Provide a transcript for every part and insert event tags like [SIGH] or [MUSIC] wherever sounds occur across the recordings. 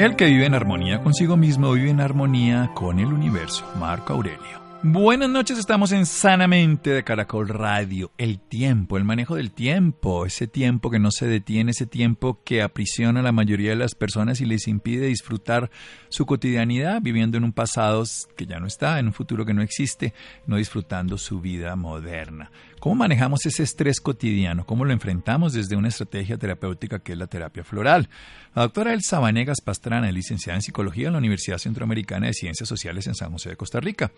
El que vive en armonía consigo mismo vive en armonía con el universo. Marco Aurelio. Buenas noches, estamos en Sanamente de Caracol Radio. El tiempo, el manejo del tiempo, ese tiempo que no se detiene, ese tiempo que aprisiona a la mayoría de las personas y les impide disfrutar su cotidianidad, viviendo en un pasado que ya no está, en un futuro que no existe, no disfrutando su vida moderna. ¿Cómo manejamos ese estrés cotidiano? ¿Cómo lo enfrentamos desde una estrategia terapéutica que es la terapia floral? La doctora Elsa Vanegas Pastrana licenciada en Psicología en la Universidad Centroamericana de Ciencias Sociales en San José de Costa Rica.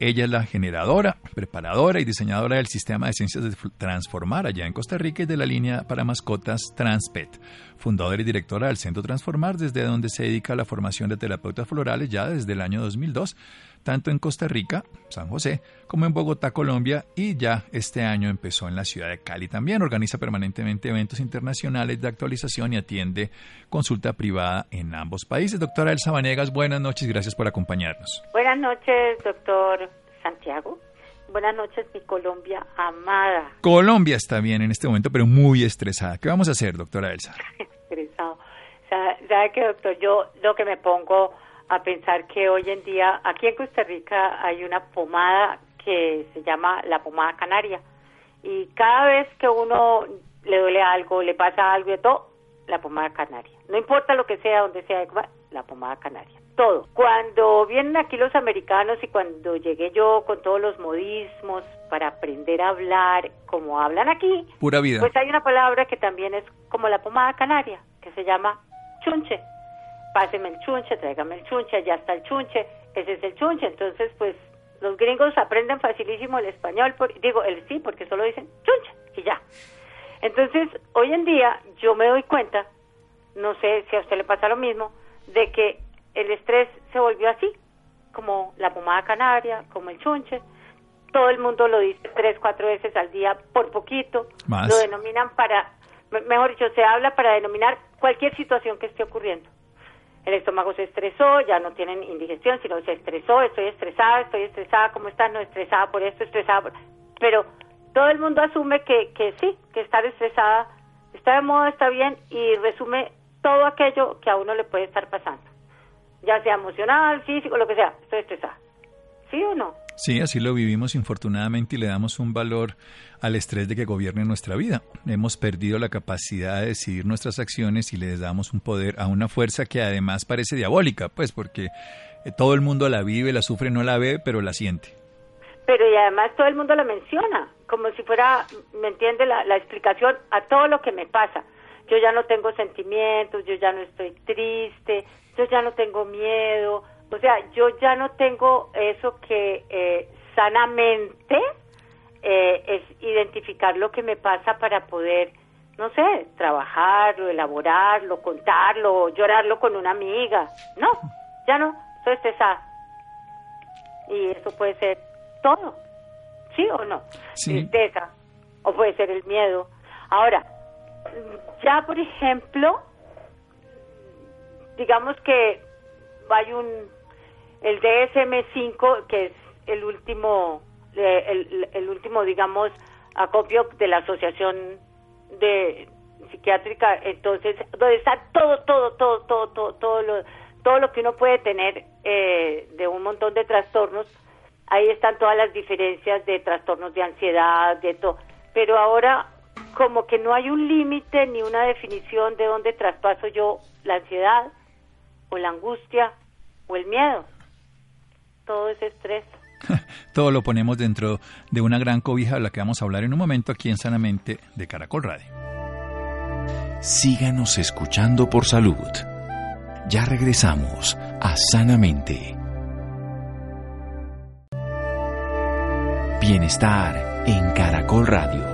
Ella es la generadora, preparadora y diseñadora del sistema de ciencias de Transformar allá en Costa Rica y de la línea para mascotas Transpet. Fundadora y directora del Centro Transformar, desde donde se dedica a la formación de terapeutas florales ya desde el año 2002 tanto en Costa Rica, San José, como en Bogotá, Colombia, y ya este año empezó en la ciudad de Cali también. Organiza permanentemente eventos internacionales de actualización y atiende consulta privada en ambos países. Doctora Elsa Vanegas, buenas noches, gracias por acompañarnos. Buenas noches, doctor Santiago. Buenas noches, mi Colombia amada. Colombia está bien en este momento, pero muy estresada. ¿Qué vamos a hacer, doctora Elsa? [LAUGHS] Estresado. ¿Sabe qué, doctor? Yo lo que me pongo a pensar que hoy en día aquí en Costa Rica hay una pomada que se llama la pomada canaria y cada vez que uno le duele algo, le pasa algo de todo, la pomada canaria. No importa lo que sea, donde sea, la pomada canaria. Todo. Cuando vienen aquí los americanos y cuando llegué yo con todos los modismos para aprender a hablar como hablan aquí, pura vida. Pues hay una palabra que también es como la pomada canaria, que se llama chunche páseme el chunche, tráigame el chunche, ya está el chunche, ese es el chunche. Entonces, pues los gringos aprenden facilísimo el español, digo el sí, porque solo dicen chunche y ya. Entonces, hoy en día yo me doy cuenta, no sé si a usted le pasa lo mismo, de que el estrés se volvió así, como la pomada canaria, como el chunche. Todo el mundo lo dice tres, cuatro veces al día, por poquito. Lo denominan para, mejor dicho, se habla para denominar cualquier situación que esté ocurriendo el estómago se estresó, ya no tienen indigestión, sino se estresó, estoy estresada, estoy estresada, ¿cómo estás? No, estresada por esto, estresada por... Pero todo el mundo asume que, que sí, que estar estresada está de moda, está bien, y resume todo aquello que a uno le puede estar pasando, ya sea emocional, físico, lo que sea, estoy estresada. ¿Sí o no? Sí, así lo vivimos infortunadamente y le damos un valor al estrés de que gobierne nuestra vida. Hemos perdido la capacidad de decidir nuestras acciones y le damos un poder a una fuerza que además parece diabólica, pues porque eh, todo el mundo la vive, la sufre, no la ve, pero la siente. Pero y además todo el mundo la menciona, como si fuera, ¿me entiende? La, la explicación a todo lo que me pasa. Yo ya no tengo sentimientos, yo ya no estoy triste, yo ya no tengo miedo, o sea, yo ya no tengo eso que eh, sanamente eh, es identificar lo que me pasa para poder, no sé, trabajarlo, elaborarlo, contarlo, llorarlo con una amiga. No, ya no, estoy estresada. Y eso puede ser todo, ¿sí o no? Tristeza, o puede ser el miedo. Ahora, ya por ejemplo, digamos que hay un el DSM-5, que es el último, el, el, último, digamos, acopio de la Asociación de Psiquiátrica, entonces, donde está todo, todo, todo, todo, todo, todo lo, todo lo que uno puede tener eh, de un montón de trastornos, ahí están todas las diferencias de trastornos de ansiedad, de todo, pero ahora como que no hay un límite ni una definición de dónde traspaso yo la ansiedad o la angustia o el miedo todo ese estrés. [LAUGHS] todo lo ponemos dentro de una gran cobija de la que vamos a hablar en un momento aquí en Sanamente de Caracol Radio. Síganos escuchando por salud. Ya regresamos a Sanamente. Bienestar en Caracol Radio.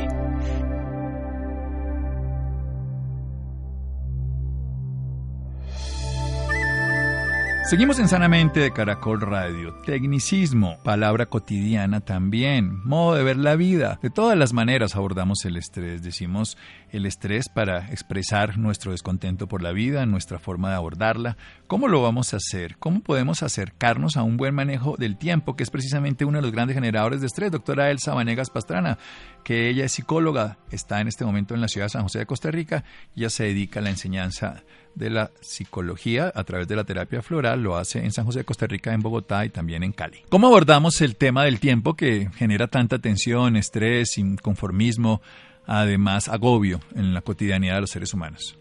Seguimos en Sanamente de Caracol Radio. Tecnicismo, palabra cotidiana también, modo de ver la vida. De todas las maneras abordamos el estrés. Decimos el estrés para expresar nuestro descontento por la vida, nuestra forma de abordarla. ¿Cómo lo vamos a hacer? ¿Cómo podemos acercarnos a un buen manejo del tiempo, que es precisamente uno de los grandes generadores de estrés? Doctora Elsa Vanegas Pastrana, que ella es psicóloga, está en este momento en la ciudad de San José de Costa Rica, ella se dedica a la enseñanza de la psicología a través de la terapia floral, lo hace en San José de Costa Rica, en Bogotá y también en Cali. ¿Cómo abordamos el tema del tiempo que genera tanta tensión, estrés, inconformismo, además agobio en la cotidianidad de los seres humanos?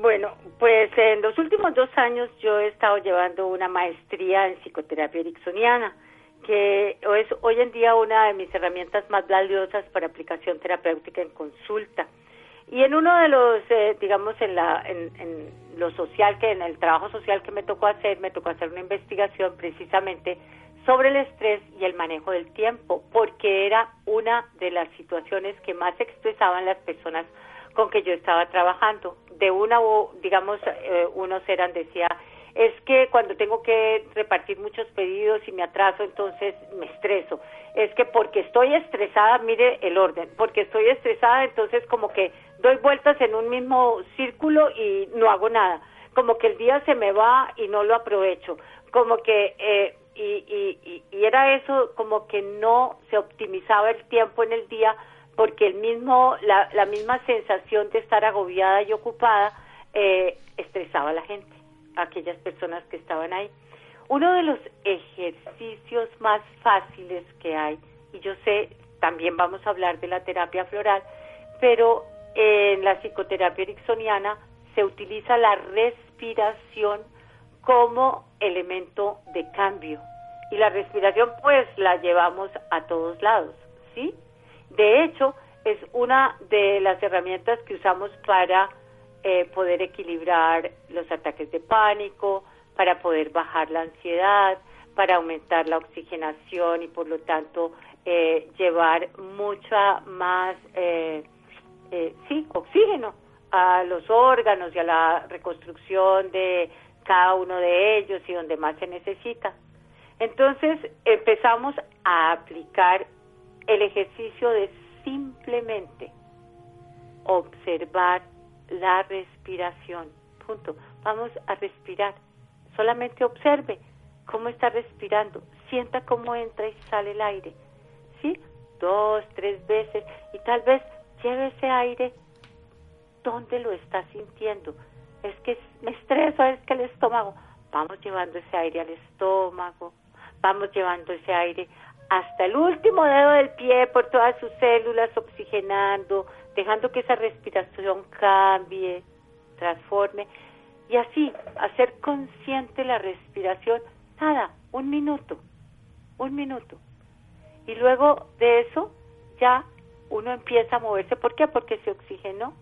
Bueno, pues en los últimos dos años yo he estado llevando una maestría en psicoterapia ericksoniana, que es hoy en día una de mis herramientas más valiosas para aplicación terapéutica en consulta. Y en uno de los, eh, digamos, en, la, en, en lo social, que en el trabajo social que me tocó hacer, me tocó hacer una investigación precisamente sobre el estrés y el manejo del tiempo, porque era una de las situaciones que más expresaban las personas con que yo estaba trabajando. De una, digamos, eh, unos eran, decía, es que cuando tengo que repartir muchos pedidos y me atraso, entonces me estreso. Es que porque estoy estresada, mire el orden, porque estoy estresada, entonces como que doy vueltas en un mismo círculo y no hago nada. Como que el día se me va y no lo aprovecho. Como que, eh, y, y, y era eso, como que no se optimizaba el tiempo en el día porque el mismo, la, la misma sensación de estar agobiada y ocupada eh, estresaba a la gente aquellas personas que estaban ahí. Uno de los ejercicios más fáciles que hay, y yo sé, también vamos a hablar de la terapia floral, pero en la psicoterapia ericksoniana se utiliza la respiración como elemento de cambio. Y la respiración pues la llevamos a todos lados, ¿sí? De hecho, es una de las herramientas que usamos para eh, poder equilibrar los ataques de pánico, para poder bajar la ansiedad, para aumentar la oxigenación y por lo tanto eh, llevar mucha más, eh, sí, oxígeno a los órganos y a la reconstrucción de cada uno de ellos y donde más se necesita. Entonces empezamos a aplicar el ejercicio de simplemente observar la respiración. Punto. Vamos a respirar. Solamente observe cómo está respirando. Sienta cómo entra y sale el aire. ¿Sí? Dos, tres veces. Y tal vez lleve ese aire donde lo está sintiendo. Es que me estreso, es que el estómago. Vamos llevando ese aire al estómago. Vamos llevando ese aire hasta el último dedo del pie por todas sus células, oxigenando, dejando que esa respiración cambie, transforme y así hacer consciente la respiración, nada, un minuto, un minuto. Y luego de eso ya uno empieza a moverse. ¿Por qué? Porque se oxigenó.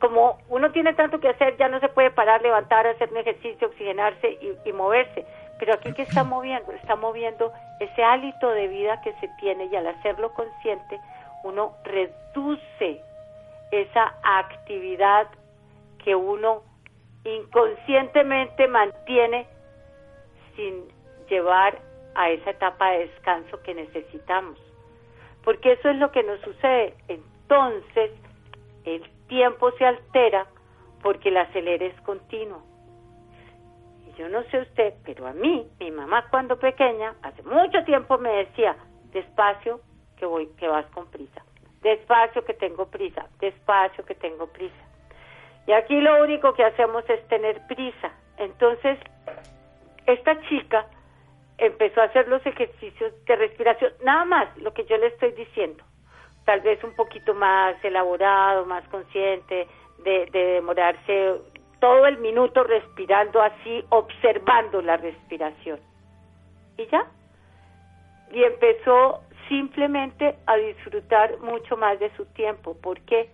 Como uno tiene tanto que hacer, ya no se puede parar, levantar, hacer un ejercicio, oxigenarse y, y moverse. Pero aquí que está moviendo, está moviendo ese hálito de vida que se tiene y al hacerlo consciente, uno reduce esa actividad que uno inconscientemente mantiene sin llevar a esa etapa de descanso que necesitamos. Porque eso es lo que nos sucede. Entonces, el tiempo se altera porque el acelere es continuo. Y yo no sé usted, pero a mí, mi mamá cuando pequeña, hace mucho tiempo me decía, despacio que voy, que vas con prisa despacio que tengo prisa, despacio que tengo prisa. Y aquí lo único que hacemos es tener prisa. Entonces, esta chica empezó a hacer los ejercicios de respiración, nada más lo que yo le estoy diciendo, tal vez un poquito más elaborado, más consciente, de, de demorarse todo el minuto respirando así, observando la respiración. Y ya. Y empezó simplemente a disfrutar mucho más de su tiempo. ¿Por qué?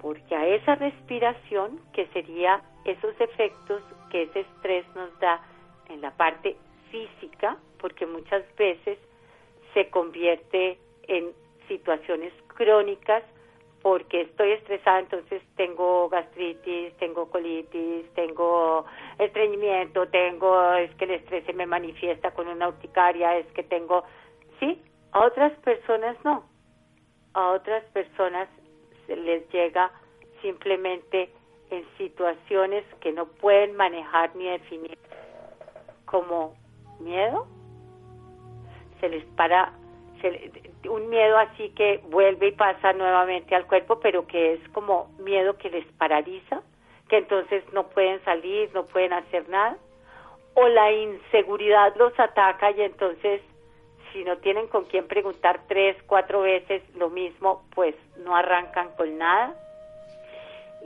Porque a esa respiración, que sería esos efectos que ese estrés nos da en la parte física, porque muchas veces se convierte en situaciones crónicas porque estoy estresada, entonces tengo gastritis, tengo colitis, tengo estreñimiento, tengo, es que el estrés se me manifiesta con una urticaria, es que tengo, sí, a otras personas no, a otras personas se les llega simplemente en situaciones que no pueden manejar ni definir como miedo, se les para un miedo así que vuelve y pasa nuevamente al cuerpo, pero que es como miedo que les paraliza, que entonces no pueden salir, no pueden hacer nada, o la inseguridad los ataca y entonces si no tienen con quién preguntar tres, cuatro veces lo mismo, pues no arrancan con nada.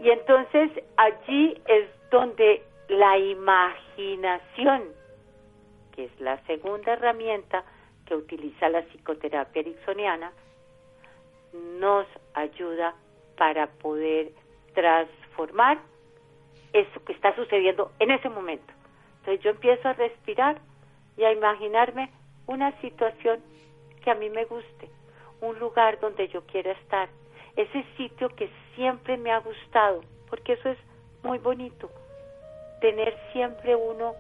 Y entonces allí es donde la imaginación, que es la segunda herramienta, que utiliza la psicoterapia ericksoniana nos ayuda para poder transformar eso que está sucediendo en ese momento. Entonces yo empiezo a respirar y a imaginarme una situación que a mí me guste, un lugar donde yo quiera estar, ese sitio que siempre me ha gustado, porque eso es muy bonito, tener siempre uno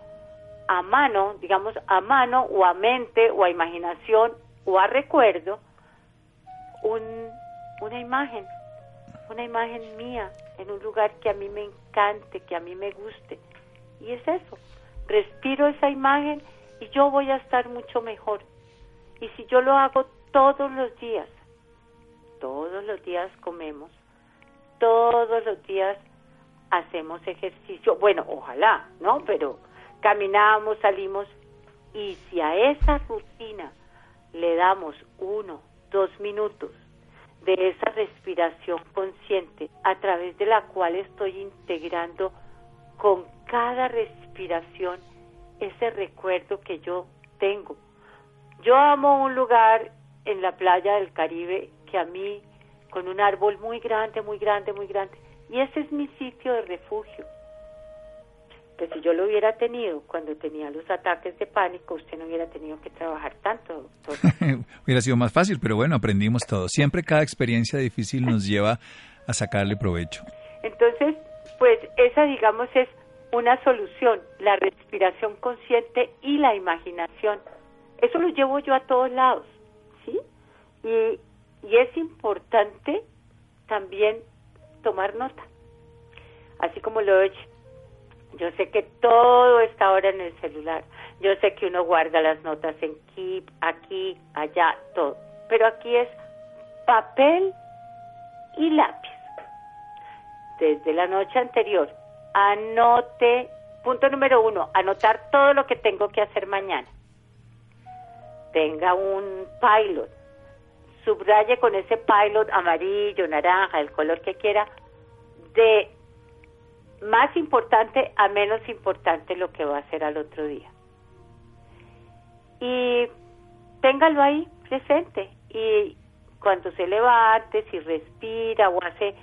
a mano, digamos a mano o a mente o a imaginación o a recuerdo un, una imagen, una imagen mía en un lugar que a mí me encante, que a mí me guste. Y es eso, respiro esa imagen y yo voy a estar mucho mejor. Y si yo lo hago todos los días, todos los días comemos, todos los días hacemos ejercicio, bueno, ojalá, ¿no? Pero caminamos, salimos y si a esa rutina le damos uno, dos minutos de esa respiración consciente a través de la cual estoy integrando con cada respiración ese recuerdo que yo tengo. Yo amo un lugar en la playa del Caribe que a mí, con un árbol muy grande, muy grande, muy grande, y ese es mi sitio de refugio si yo lo hubiera tenido cuando tenía los ataques de pánico, usted no hubiera tenido que trabajar tanto, [LAUGHS] hubiera sido más fácil, pero bueno, aprendimos todo. Siempre cada experiencia difícil nos lleva a sacarle provecho. Entonces, pues esa, digamos, es una solución, la respiración consciente y la imaginación. Eso lo llevo yo a todos lados, ¿sí? Y, y es importante también tomar nota, así como lo he yo sé que todo está ahora en el celular. Yo sé que uno guarda las notas en Keep, aquí, allá, todo. Pero aquí es papel y lápiz. Desde la noche anterior, anote, punto número uno, anotar todo lo que tengo que hacer mañana. Tenga un pilot, subraye con ese pilot amarillo, naranja, el color que quiera, de más importante a menos importante lo que va a hacer al otro día. Y téngalo ahí presente y cuando se levante, si respira o hace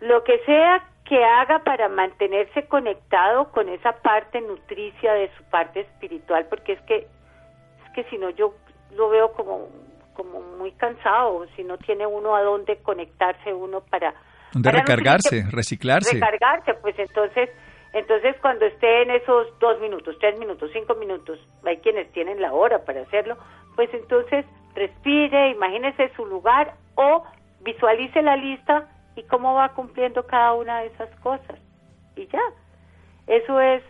lo que sea que haga para mantenerse conectado con esa parte nutricia de su parte espiritual, porque es que es que si no yo lo veo como como muy cansado, si no tiene uno a dónde conectarse uno para de recargarse, reciclarse. Recargarse, pues entonces, entonces cuando esté en esos dos minutos, tres minutos, cinco minutos, hay quienes tienen la hora para hacerlo, pues entonces respire, imagínese su lugar o visualice la lista y cómo va cumpliendo cada una de esas cosas. Y ya, eso es,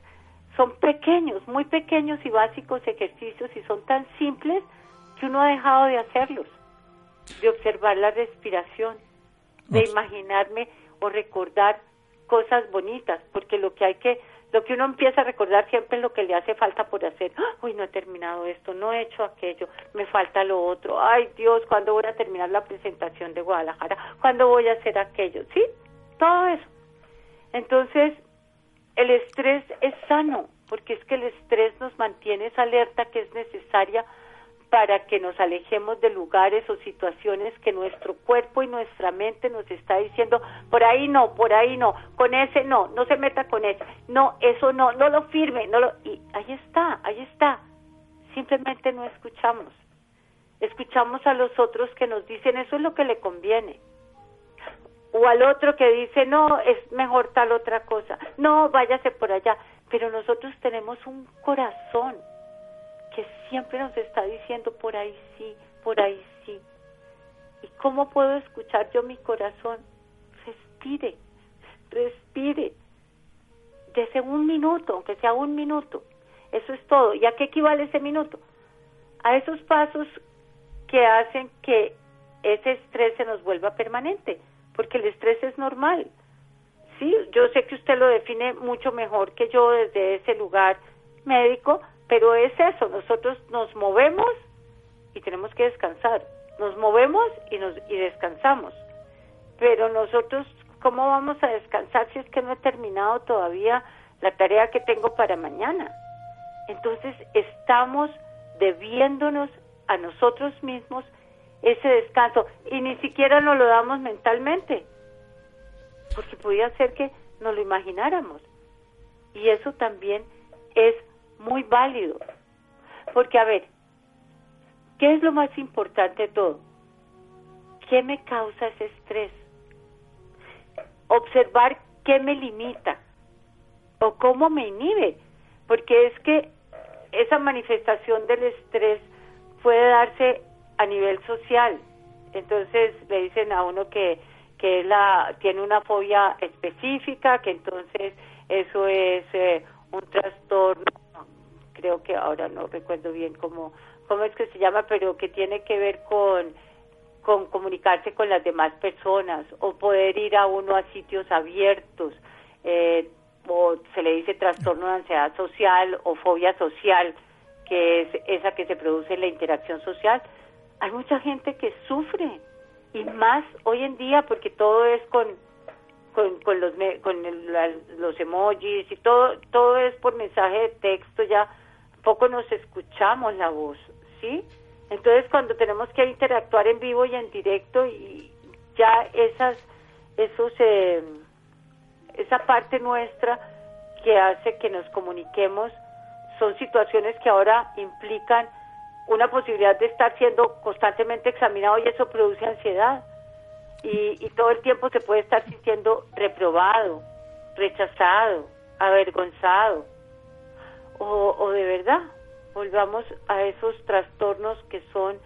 son pequeños, muy pequeños y básicos ejercicios y son tan simples que uno ha dejado de hacerlos, de observar la respiración de imaginarme o recordar cosas bonitas, porque lo que hay que, lo que uno empieza a recordar siempre es lo que le hace falta por hacer. Uy, no he terminado esto, no he hecho aquello, me falta lo otro. Ay, Dios, ¿cuándo voy a terminar la presentación de Guadalajara? ¿Cuándo voy a hacer aquello? ¿Sí? Todo eso. Entonces, el estrés es sano, porque es que el estrés nos mantiene esa alerta que es necesaria para que nos alejemos de lugares o situaciones que nuestro cuerpo y nuestra mente nos está diciendo, por ahí no, por ahí no, con ese no, no se meta con ese, no, eso no, no lo firme, no lo... Y ahí está, ahí está. Simplemente no escuchamos. Escuchamos a los otros que nos dicen eso es lo que le conviene. o al otro que dice, no, es mejor tal otra cosa, no, váyase por allá. Pero nosotros tenemos un corazón que siempre nos está diciendo, por ahí sí, por ahí sí. ¿Y cómo puedo escuchar yo mi corazón? Respire, respire. Desde un minuto, aunque sea un minuto. Eso es todo. ¿Y a qué equivale ese minuto? A esos pasos que hacen que ese estrés se nos vuelva permanente, porque el estrés es normal. Sí, yo sé que usted lo define mucho mejor que yo desde ese lugar médico, pero es eso, nosotros nos movemos y tenemos que descansar, nos movemos y nos y descansamos. Pero nosotros ¿cómo vamos a descansar si es que no he terminado todavía la tarea que tengo para mañana? Entonces estamos debiéndonos a nosotros mismos ese descanso y ni siquiera nos lo damos mentalmente, porque podía ser que nos lo imagináramos. Y eso también es muy válido, porque a ver, ¿qué es lo más importante de todo? ¿Qué me causa ese estrés? Observar qué me limita o cómo me inhibe, porque es que esa manifestación del estrés puede darse a nivel social. Entonces le dicen a uno que, que la, tiene una fobia específica, que entonces eso es eh, un trastorno, creo que ahora no recuerdo bien cómo, cómo es que se llama, pero que tiene que ver con, con comunicarse con las demás personas o poder ir a uno a sitios abiertos. Eh, o se le dice trastorno de ansiedad social o fobia social, que es esa que se produce en la interacción social. Hay mucha gente que sufre y más hoy en día porque todo es con con, los con los emojis y todo todo es por mensaje de texto ya poco nos escuchamos la voz, ¿sí? Entonces cuando tenemos que interactuar en vivo y en directo y ya esas esos eh, esa parte nuestra que hace que nos comuniquemos son situaciones que ahora implican una posibilidad de estar siendo constantemente examinado y eso produce ansiedad. Y, y todo el tiempo se puede estar sintiendo reprobado, rechazado, avergonzado. O, o de verdad, volvamos a esos trastornos que son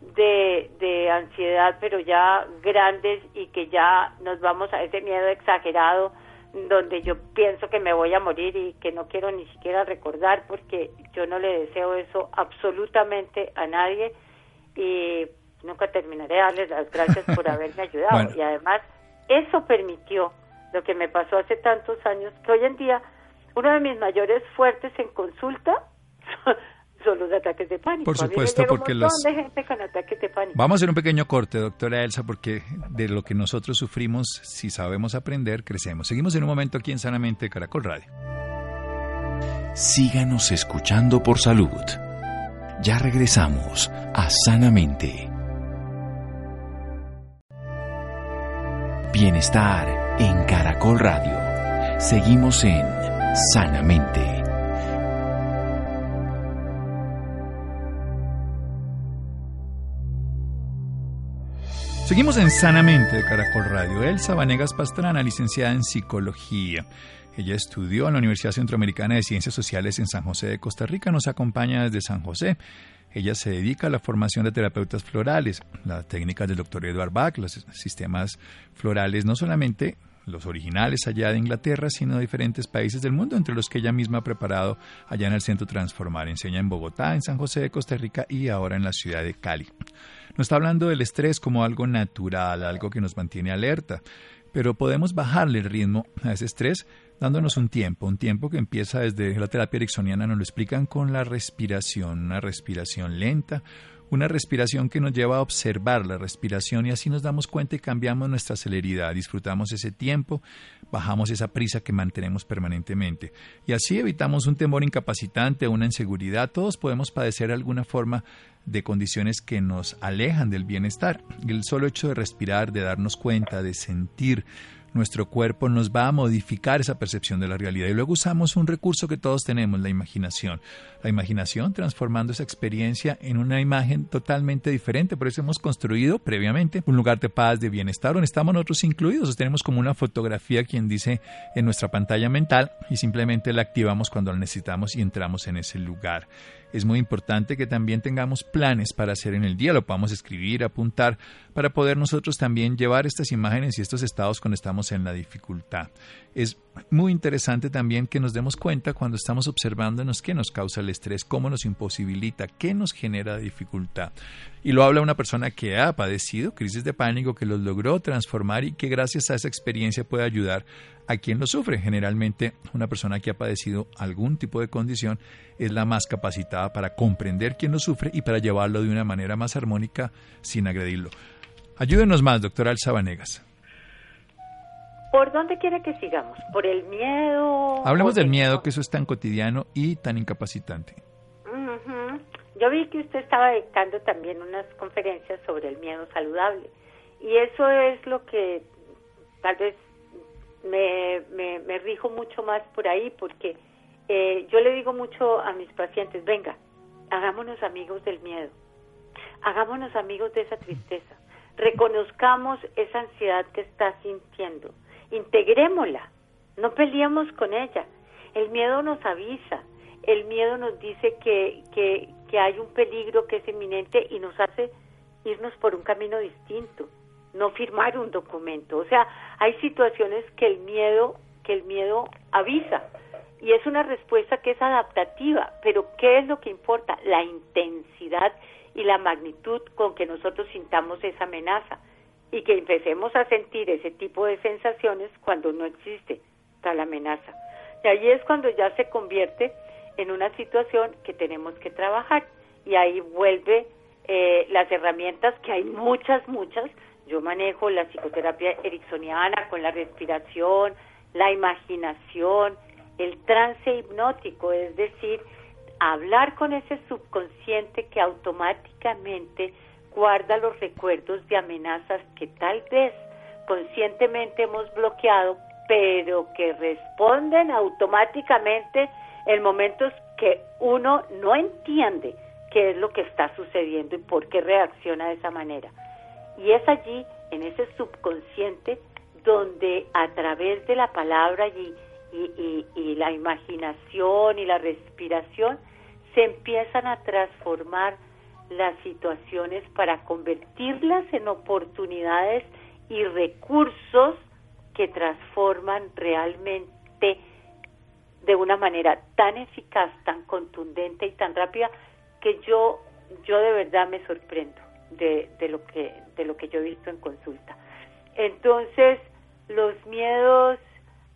de, de ansiedad, pero ya grandes y que ya nos vamos a ese miedo exagerado donde yo pienso que me voy a morir y que no quiero ni siquiera recordar porque yo no le deseo eso absolutamente a nadie y nunca terminaré de darles las gracias por [LAUGHS] haberme ayudado. Y además eso permitió lo que me pasó hace tantos años que hoy en día uno de mis mayores fuertes en consulta [LAUGHS] son los ataques de pánico. Por supuesto, porque los... de gente con ataques de pánico. Vamos a hacer un pequeño corte, doctora Elsa, porque de lo que nosotros sufrimos, si sabemos aprender, crecemos. Seguimos en un momento aquí en Sanamente Caracol Radio. Síganos escuchando por salud. Ya regresamos a Sanamente. Bienestar en Caracol Radio. Seguimos en Sanamente. Seguimos en Sanamente de Caracol Radio. Elsa Vanegas Pastrana, licenciada en Psicología. Ella estudió en la Universidad Centroamericana de Ciencias Sociales en San José de Costa Rica. Nos acompaña desde San José. Ella se dedica a la formación de terapeutas florales, las técnicas del doctor Edward Bach, los sistemas florales, no solamente los originales allá de Inglaterra, sino de diferentes países del mundo, entre los que ella misma ha preparado allá en el Centro Transformar. Enseña en Bogotá, en San José de Costa Rica y ahora en la ciudad de Cali. Nos está hablando del estrés como algo natural, algo que nos mantiene alerta, pero podemos bajarle el ritmo a ese estrés dándonos un tiempo, un tiempo que empieza desde la terapia ericksoniana, nos lo explican con la respiración, una respiración lenta, una respiración que nos lleva a observar la respiración y así nos damos cuenta y cambiamos nuestra celeridad, disfrutamos ese tiempo, bajamos esa prisa que mantenemos permanentemente y así evitamos un temor incapacitante, una inseguridad, todos podemos padecer alguna forma de condiciones que nos alejan del bienestar. El solo hecho de respirar, de darnos cuenta, de sentir nuestro cuerpo nos va a modificar esa percepción de la realidad. Y luego usamos un recurso que todos tenemos, la imaginación. La imaginación transformando esa experiencia en una imagen totalmente diferente. Por eso hemos construido previamente un lugar de paz, de bienestar, donde estamos nosotros incluidos. Tenemos como una fotografía, quien dice, en nuestra pantalla mental y simplemente la activamos cuando la necesitamos y entramos en ese lugar es muy importante que también tengamos planes para hacer en el día, lo podamos escribir, apuntar, para poder nosotros también llevar estas imágenes y estos estados cuando estamos en la dificultad. Es muy interesante también que nos demos cuenta cuando estamos observándonos qué nos causa el estrés, cómo nos imposibilita, qué nos genera dificultad. Y lo habla una persona que ha padecido crisis de pánico, que los logró transformar y que gracias a esa experiencia puede ayudar a quien lo sufre. Generalmente una persona que ha padecido algún tipo de condición es la más capacitada para comprender quién lo sufre y para llevarlo de una manera más armónica sin agredirlo. Ayúdenos más, doctora Alza Vanegas. ¿Por dónde quiere que sigamos? ¿Por el miedo? Hablemos del miedo, que eso es tan cotidiano y tan incapacitante. Yo vi que usted estaba dictando también unas conferencias sobre el miedo saludable. Y eso es lo que tal vez me, me, rijo mucho más por ahí porque eh, yo le digo mucho a mis pacientes, venga, hagámonos amigos del miedo, hagámonos amigos de esa tristeza, reconozcamos esa ansiedad que está sintiendo, integrémosla, no peleemos con ella. El miedo nos avisa, el miedo nos dice que, que, que hay un peligro que es inminente y nos hace irnos por un camino distinto no firmar un documento. O sea, hay situaciones que el miedo, que el miedo avisa y es una respuesta que es adaptativa, pero ¿qué es lo que importa? La intensidad y la magnitud con que nosotros sintamos esa amenaza y que empecemos a sentir ese tipo de sensaciones cuando no existe tal amenaza. Y ahí es cuando ya se convierte en una situación que tenemos que trabajar y ahí vuelve eh, las herramientas que hay muchas, muchas, yo manejo la psicoterapia ericksoniana con la respiración, la imaginación, el trance hipnótico, es decir, hablar con ese subconsciente que automáticamente guarda los recuerdos de amenazas que tal vez conscientemente hemos bloqueado, pero que responden automáticamente en momentos que uno no entiende qué es lo que está sucediendo y por qué reacciona de esa manera. Y es allí, en ese subconsciente, donde a través de la palabra y, y, la imaginación y la respiración se empiezan a transformar las situaciones para convertirlas en oportunidades y recursos que transforman realmente de una manera tan eficaz, tan contundente y tan rápida que yo yo de verdad me sorprendo de, de, lo que, de lo que yo he visto en consulta. Entonces, los miedos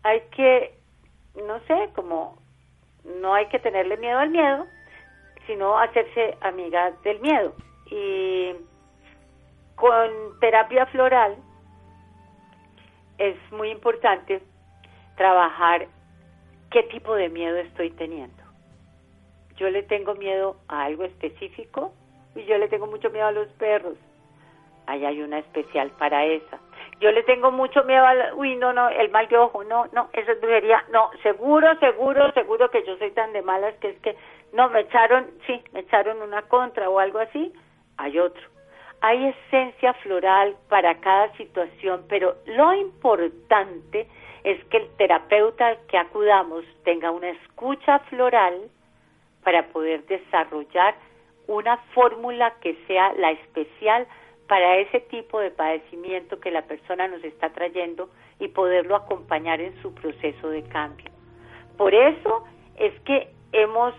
hay que, no sé, como no hay que tenerle miedo al miedo, sino hacerse amiga del miedo. Y con terapia floral es muy importante trabajar qué tipo de miedo estoy teniendo. Yo le tengo miedo a algo específico y yo le tengo mucho miedo a los perros. Ahí hay una especial para esa. Yo le tengo mucho miedo al, uy, no, no, el mal de ojo, no, no, eso es brujería, no, seguro, seguro, seguro que yo soy tan de malas que es que, no, me echaron, sí, me echaron una contra o algo así, hay otro. Hay esencia floral para cada situación, pero lo importante es que el terapeuta que acudamos tenga una escucha floral para poder desarrollar una fórmula que sea la especial para ese tipo de padecimiento que la persona nos está trayendo y poderlo acompañar en su proceso de cambio. Por eso es que hemos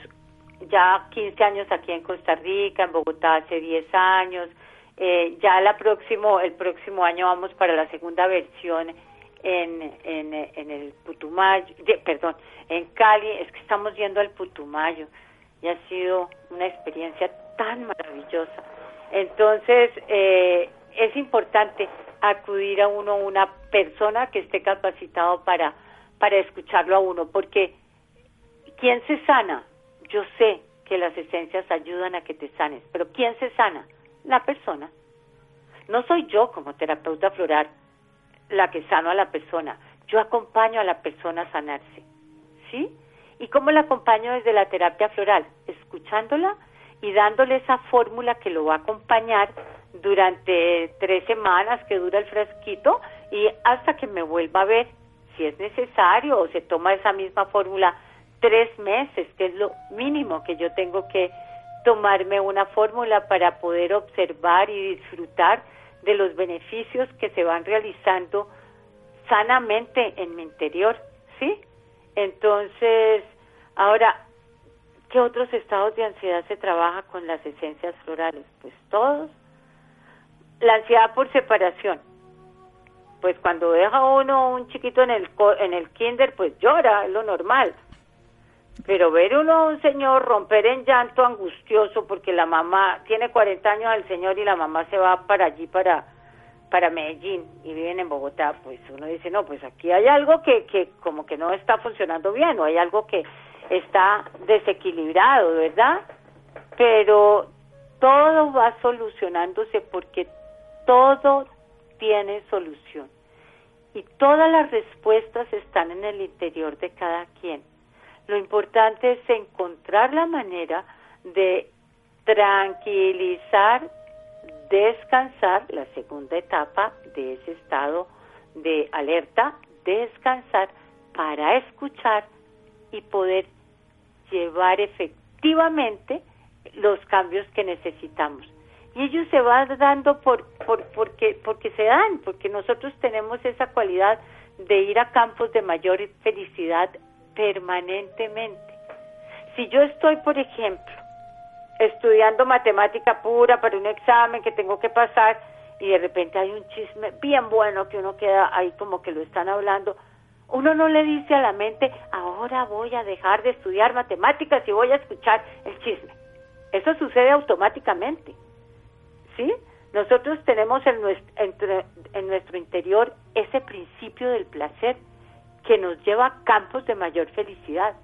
ya 15 años aquí en Costa Rica, en Bogotá hace 10 años, eh, ya la próximo, el próximo año vamos para la segunda versión en, en, en el Putumayo, perdón, en Cali, es que estamos yendo al Putumayo, y ha sido una experiencia tan maravillosa. Entonces, eh, es importante acudir a uno, una persona que esté capacitado para, para escucharlo a uno, porque ¿quién se sana? Yo sé que las esencias ayudan a que te sanes, pero ¿quién se sana? La persona. No soy yo como terapeuta floral la que sano a la persona. Yo acompaño a la persona a sanarse. ¿Sí? ¿Y cómo la acompaño desde la terapia floral? Escuchándola y dándole esa fórmula que lo va a acompañar durante tres semanas que dura el frasquito y hasta que me vuelva a ver si es necesario o se toma esa misma fórmula tres meses, que es lo mínimo que yo tengo que tomarme una fórmula para poder observar y disfrutar de los beneficios que se van realizando sanamente en mi interior, ¿sí? Entonces, ahora, ¿qué otros estados de ansiedad se trabaja con las esencias florales? Pues todos. La ansiedad por separación. Pues cuando deja uno un chiquito en el en el kinder, pues llora, es lo normal. Pero ver uno a un señor romper en llanto angustioso porque la mamá tiene 40 años el señor y la mamá se va para allí, para, para Medellín y viven en Bogotá, pues uno dice, no, pues aquí hay algo que, que como que no está funcionando bien o hay algo que está desequilibrado, ¿verdad? Pero todo va solucionándose porque todo tiene solución y todas las respuestas están en el interior de cada quien. Lo importante es encontrar la manera de tranquilizar, descansar, la segunda etapa de ese estado de alerta, descansar para escuchar y poder llevar efectivamente los cambios que necesitamos. Y ellos se van dando por, por, porque, porque se dan, porque nosotros tenemos esa cualidad de ir a campos de mayor felicidad permanentemente. Si yo estoy, por ejemplo, estudiando matemática pura para un examen que tengo que pasar y de repente hay un chisme bien bueno que uno queda ahí como que lo están hablando, uno no le dice a la mente, ahora voy a dejar de estudiar matemáticas y voy a escuchar el chisme. Eso sucede automáticamente. ¿Sí? Nosotros tenemos en nuestro, en nuestro interior ese principio del placer que nos lleva a campos de mayor felicidad.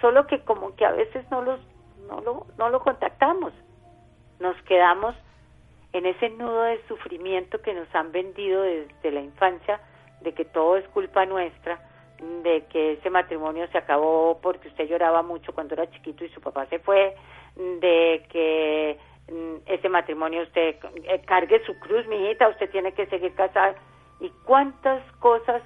Solo que como que a veces no los no lo, no lo contactamos. Nos quedamos en ese nudo de sufrimiento que nos han vendido desde la infancia de que todo es culpa nuestra, de que ese matrimonio se acabó porque usted lloraba mucho cuando era chiquito y su papá se fue, de que mm, ese matrimonio usted eh, cargue su cruz, mi hijita, usted tiene que seguir casada. Y cuántas cosas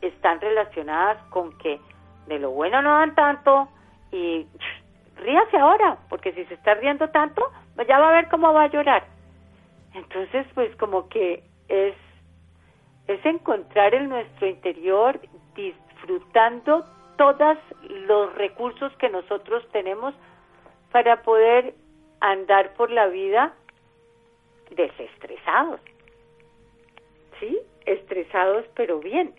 están relacionadas con que de lo bueno no dan tanto y [LAUGHS] ríase ahora, porque si se está riendo tanto, pues ya va a ver cómo va a llorar. Entonces, pues como que es es encontrar en nuestro interior disfrutando todos los recursos que nosotros tenemos para poder andar por la vida desestresados. ¿Sí? Estresados pero bien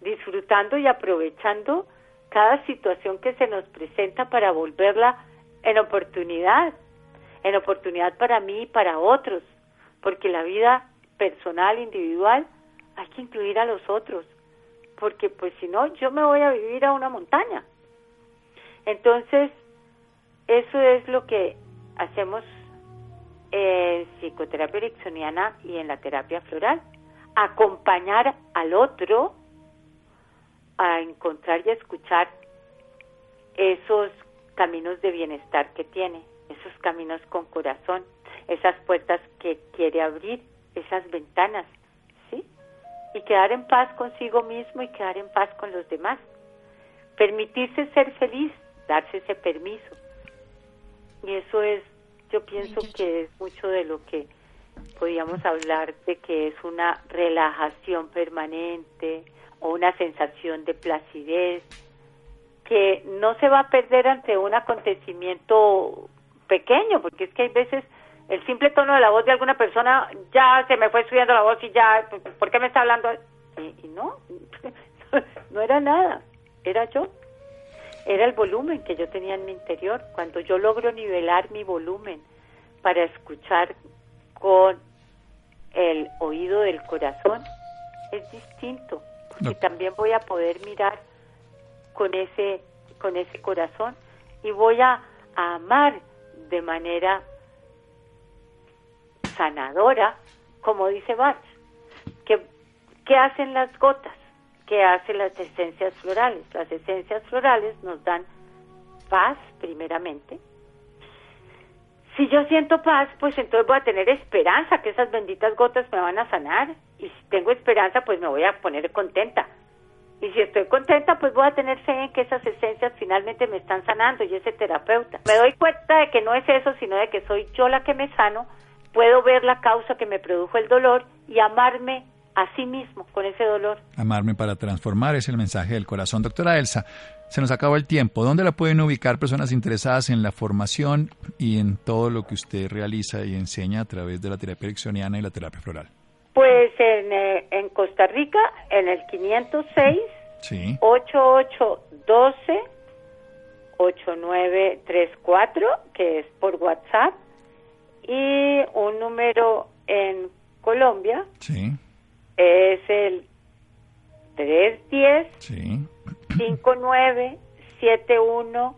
disfrutando y aprovechando cada situación que se nos presenta para volverla en oportunidad, en oportunidad para mí y para otros, porque la vida personal, individual, hay que incluir a los otros, porque pues si no, yo me voy a vivir a una montaña. Entonces, eso es lo que hacemos en psicoterapia ericksoniana y en la terapia floral, acompañar al otro a encontrar y a escuchar esos caminos de bienestar que tiene, esos caminos con corazón, esas puertas que quiere abrir, esas ventanas, ¿sí? Y quedar en paz consigo mismo y quedar en paz con los demás. Permitirse ser feliz, darse ese permiso. Y eso es, yo pienso que es mucho de lo que podríamos hablar de que es una relajación permanente, o una sensación de placidez que no se va a perder ante un acontecimiento pequeño, porque es que hay veces el simple tono de la voz de alguna persona ya se me fue subiendo la voz y ya, ¿por qué me está hablando? Y, no, [LAUGHS] no era nada, era yo. Era el volumen que yo tenía en mi interior. Cuando yo logro nivelar mi volumen para escuchar con el oído del corazón, es distinto y también voy a poder mirar con ese con ese corazón y voy a, amar de manera sanadora, como dice Bach, que ¿qué hacen las gotas? ¿Qué hacen las esencias florales? Las esencias florales nos dan paz, primeramente. Si yo siento paz, pues entonces voy a tener esperanza que esas benditas gotas me van a sanar. Y si tengo esperanza, pues me voy a poner contenta. Y si estoy contenta, pues voy a tener fe en que esas esencias finalmente me están sanando y ese terapeuta. Me doy cuenta de que no es eso, sino de que soy yo la que me sano. Puedo ver la causa que me produjo el dolor y amarme a sí mismo con ese dolor. Amarme para transformar es el mensaje del corazón. Doctora Elsa, se nos acabó el tiempo. ¿Dónde la pueden ubicar personas interesadas en la formación y en todo lo que usted realiza y enseña a través de la terapia ericksoniana y la terapia floral? Pues en, eh, en Costa Rica, en el 506 Sí. 8812 8934, que es por WhatsApp, y un número en Colombia Sí. Es el 310 Sí. 5971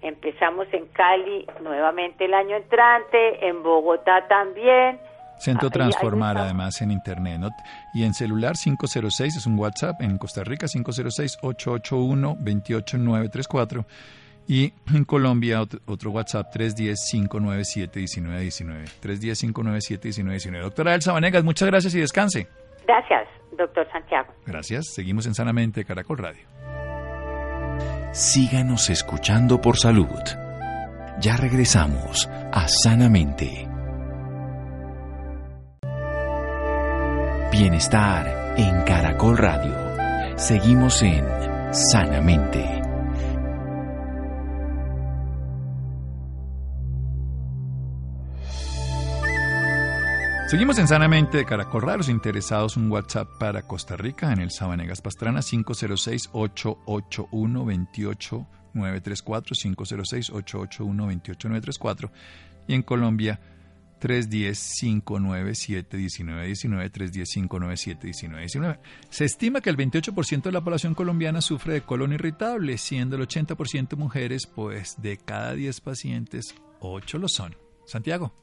Empezamos en Cali nuevamente el año entrante, en Bogotá también. Centro Transformar, además, en Internet. ¿no? Y en celular 506 es un WhatsApp. En Costa Rica 506-881-28934. Y en Colombia otro, WhatsApp 310-597-1919. 310-597-1919. Doctora Elsa Vanegas, muchas gracias y descanse. Gracias, doctor Santiago. Gracias. Seguimos en Sanamente Caracol Radio. Síganos escuchando por salud. Ya regresamos a Sanamente. Bienestar en Caracol Radio. Seguimos en Sanamente. Seguimos en Sanamente de Caracol. Los interesados, un WhatsApp para Costa Rica en el Sabanegas Pastrana 506-881-28934, 506-881-28934 y en Colombia 310-597-1919, 310-597-1919. Se estima que el 28% de la población colombiana sufre de colon irritable, siendo el 80% mujeres, pues de cada 10 pacientes, 8 lo son. Santiago.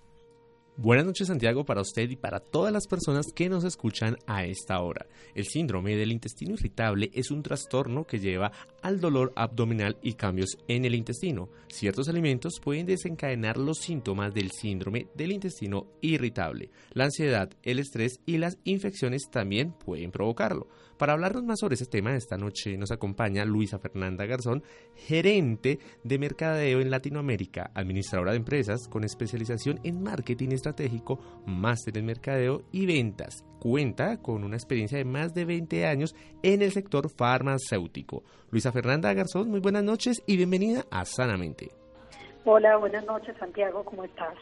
Buenas noches Santiago para usted y para todas las personas que nos escuchan a esta hora. El síndrome del intestino irritable es un trastorno que lleva al dolor abdominal y cambios en el intestino. Ciertos alimentos pueden desencadenar los síntomas del síndrome del intestino irritable. La ansiedad, el estrés y las infecciones también pueden provocarlo. Para hablarnos más sobre ese tema, esta noche nos acompaña Luisa Fernanda Garzón, gerente de mercadeo en Latinoamérica, administradora de empresas con especialización en marketing estratégico, máster en mercadeo y ventas. Cuenta con una experiencia de más de 20 años en el sector farmacéutico. Luisa Fernanda Garzón, muy buenas noches y bienvenida a Sanamente. Hola, buenas noches Santiago, ¿cómo estás?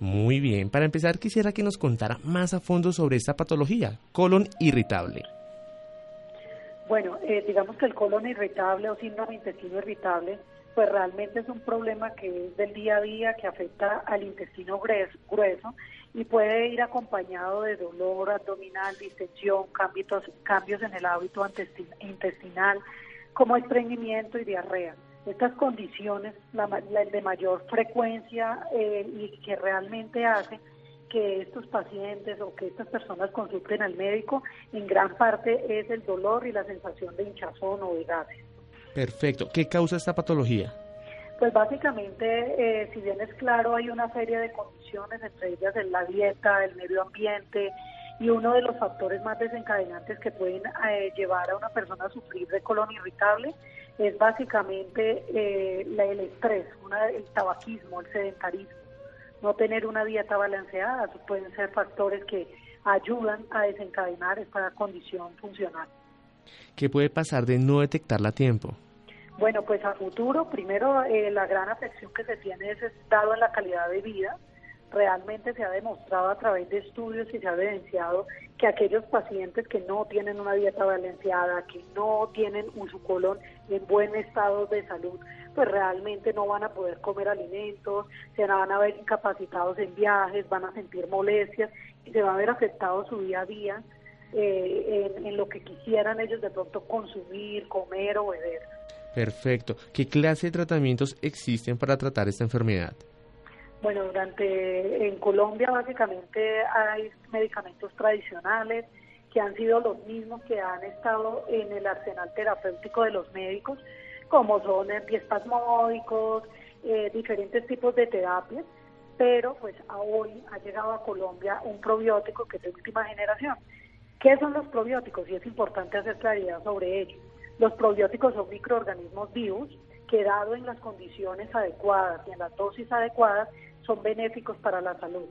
Muy bien, para empezar quisiera que nos contara más a fondo sobre esta patología, colon irritable. Bueno, eh, digamos que el colon irritable o síndrome intestino irritable, pues realmente es un problema que es del día a día, que afecta al intestino grueso, y puede ir acompañado de dolor abdominal, distensión, cambios, cambios en el hábito intestinal, como estreñimiento y diarrea. Estas condiciones, la, la de mayor frecuencia eh, y que realmente hacen que estos pacientes o que estas personas consulten al médico, en gran parte es el dolor y la sensación de hinchazón o de gases. Perfecto. ¿Qué causa esta patología? Pues básicamente, eh, si bien es claro, hay una serie de condiciones, entre ellas en la dieta, el medio ambiente, y uno de los factores más desencadenantes que pueden eh, llevar a una persona a sufrir de colon irritable es básicamente eh, el estrés, una- el tabaquismo, el sedentarismo, no tener una dieta balanceada, pueden ser factores que ayudan a desencadenar esta condición funcional. ¿Qué puede pasar de no detectarla a tiempo? Bueno, pues a futuro, primero eh, la gran afección que se tiene es dado en la calidad de vida. Realmente se ha demostrado a través de estudios y se ha evidenciado que aquellos pacientes que no tienen una dieta balanceada, que no tienen un su colon en buen estado de salud, pues realmente no van a poder comer alimentos, se van a ver incapacitados en viajes, van a sentir molestias y se va a ver afectado su día a día eh, en, en lo que quisieran ellos de pronto consumir, comer o beber. Perfecto. ¿Qué clase de tratamientos existen para tratar esta enfermedad? Bueno, durante en Colombia básicamente hay medicamentos tradicionales que han sido los mismos que han estado en el arsenal terapéutico de los médicos, como son antiespasmódicos, eh, diferentes tipos de terapias, pero pues hoy ha llegado a Colombia un probiótico que es de última generación. ¿Qué son los probióticos? Y es importante hacer claridad sobre ello. Los probióticos son microorganismos vivos que dado en las condiciones adecuadas y en las dosis adecuadas son benéficos para la salud.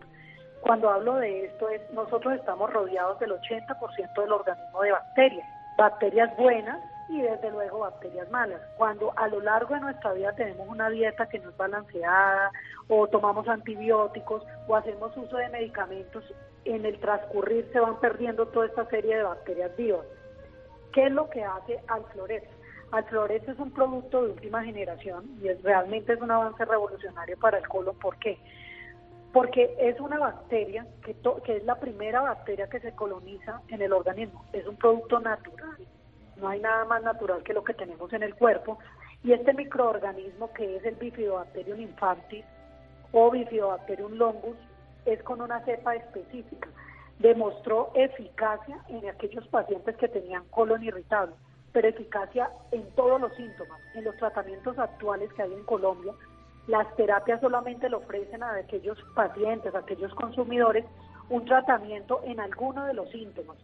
Cuando hablo de esto es nosotros estamos rodeados del 80% del organismo de bacterias, bacterias buenas y desde luego bacterias malas. Cuando a lo largo de nuestra vida tenemos una dieta que no es balanceada o tomamos antibióticos o hacemos uso de medicamentos, en el transcurrir se van perdiendo toda esta serie de bacterias vivas. ¿Qué es lo que hace Alflorex? Alflorex es un producto de última generación y es, realmente es un avance revolucionario para el colon. ¿Por qué? Porque es una bacteria que, que es la primera bacteria que se coloniza en el organismo. Es un producto natural no hay nada más natural que lo que tenemos en el cuerpo. Y este microorganismo que es el Bifidobacterium infantis o Bifidobacterium longus es con una cepa específica. Demostró eficacia en aquellos pacientes que tenían colon irritable, pero eficacia en todos los síntomas. En los tratamientos actuales que hay en Colombia, las terapias solamente le ofrecen a aquellos pacientes, a aquellos consumidores, un tratamiento en alguno de los síntomas.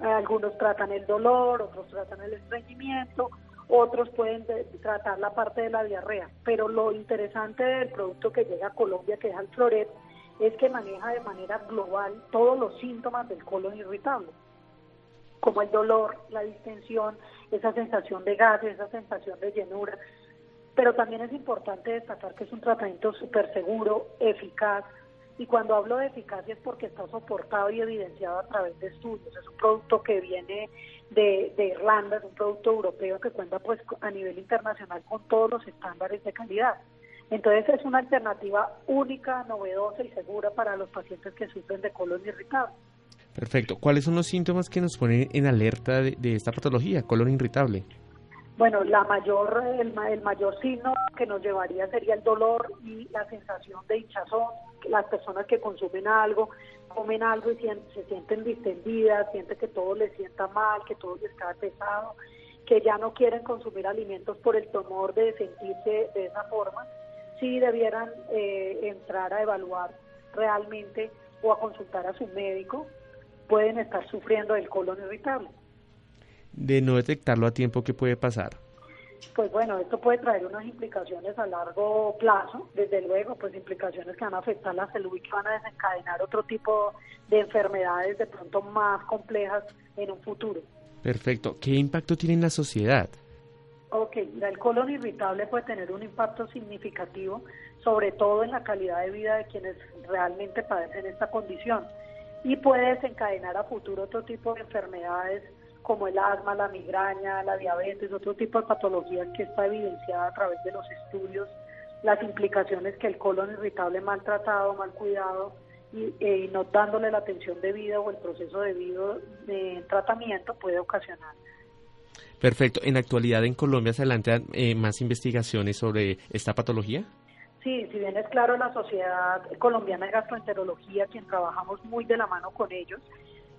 Algunos tratan el dolor, otros tratan el estreñimiento, otros pueden tratar la parte de la diarrea. Pero lo interesante del producto que llega a Colombia, que es el Floret, es que maneja de manera global todos los síntomas del colon irritable, como el dolor, la distensión, esa sensación de gas, esa sensación de llenura. Pero también es importante destacar que es un tratamiento súper seguro, eficaz, y cuando hablo de eficacia es porque está soportado y evidenciado a través de estudios. Es un producto que viene de, Irlanda, es un producto europeo que cuenta pues a nivel internacional con todos los estándares de calidad. Entonces es una alternativa única, novedosa y segura para los pacientes que sufren de colon irritable. Perfecto. ¿Cuáles son los síntomas que nos ponen en alerta de, de esta patología, colon irritable? Bueno, la mayor, el, mayor signo que nos llevaría sería el dolor y la sensación de hinchazón. Las personas que consumen algo, comen algo y se sienten distendidas, sienten que todo les sienta mal, que todo les cae pesado, que ya no quieren consumir alimentos por el temor de sentirse de esa forma, sí debieran eh, entrar a evaluar realmente o a consultar a su médico, pueden estar sufriendo del colon irritable de no detectarlo a tiempo, ¿qué puede pasar? Pues bueno, esto puede traer unas implicaciones a largo plazo, desde luego, pues implicaciones que van a afectar la salud y que van a desencadenar otro tipo de enfermedades de pronto más complejas en un futuro. Perfecto. ¿Qué impacto tiene en la sociedad? Ok, el colon irritable puede tener un impacto significativo, sobre todo en la calidad de vida de quienes realmente padecen esta condición y puede desencadenar a futuro otro tipo de enfermedades como el asma, la migraña, la diabetes, otro tipo de patologías que está evidenciada a través de los estudios, las implicaciones que el colon irritable mal tratado, mal cuidado y, eh, no dándole la atención debida o el proceso debido de tratamiento puede ocasionar. Perfecto. ¿En la actualidad en Colombia se adelantan eh, más investigaciones sobre esta patología? Sí, si bien es claro, la Sociedad Colombiana de Gastroenterología, quien trabajamos muy de la mano con ellos,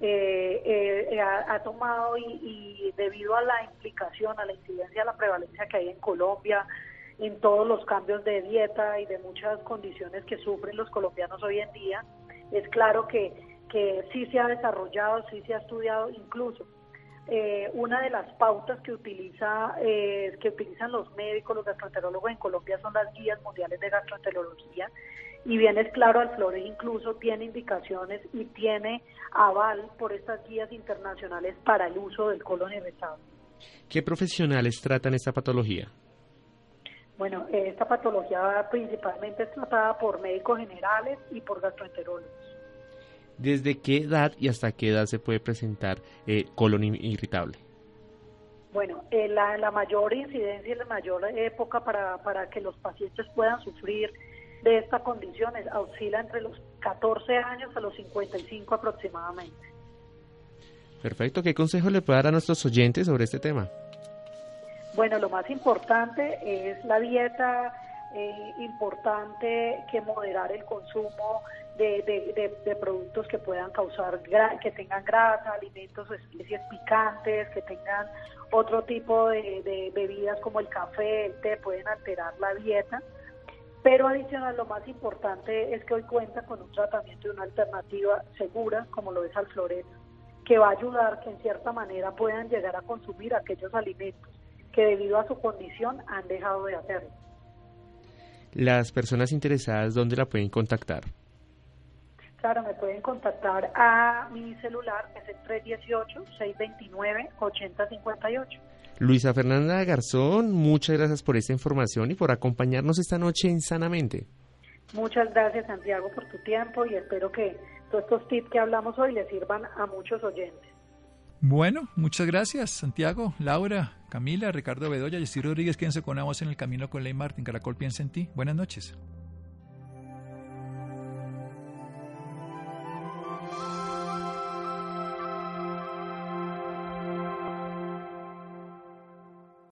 eh, eh, ha, tomado y, debido a la implicación, a la incidencia, a la prevalencia que hay en Colombia, en todos los cambios de dieta y de muchas condiciones que sufren los colombianos hoy en día, es claro que, que sí se ha desarrollado, sí se ha estudiado, incluso eh, una de las pautas que utiliza eh, que utilizan los médicos, los gastroenterólogos en Colombia son las guías mundiales de gastroenterología y bien es claro, Alflores incluso tiene indicaciones y tiene aval por estas guías internacionales para el uso del colon irritable. ¿Qué profesionales tratan esta patología? Bueno, esta patología principalmente es tratada por médicos generales y por gastroenterólogos. ¿desde qué edad y hasta qué edad se puede presentar eh, colon irritable? Bueno, eh, la, mayor incidencia y la mayor época para, para que los pacientes puedan sufrir de esta condición oscila entre los 14 años a los 55 aproximadamente. Perfecto. ¿Qué consejo le puede dar a nuestros oyentes sobre este tema? Bueno, lo más importante es la dieta eh, importante que moderar el consumo de, productos que puedan causar, que tengan grasa, alimentos o especies picantes, que tengan otro tipo de, bebidas como el café, el té, pueden alterar la dieta. Pero adicional, lo más importante es que hoy cuenta con un tratamiento y una alternativa segura, como lo es Alfloret, que va a ayudar que en cierta manera puedan llegar a consumir aquellos alimentos que debido a su condición han dejado de hacerlo. Las personas interesadas, ¿dónde la pueden contactar? Claro, me pueden contactar a mi celular, que es el 318-629-8058. Luisa Fernanda Garzón, muchas gracias por esta información y por acompañarnos esta noche en Sanamente. Muchas gracias, Santiago, por tu tiempo y espero que todos estos tips que hablamos hoy le sirvan a muchos oyentes. Bueno, muchas gracias, Santiago, Laura, Camila, Ricardo Bedoya, Jessy Rodríguez, quédense con en el camino con Ley Martín. Caracol piensa en ti. Buenas noches.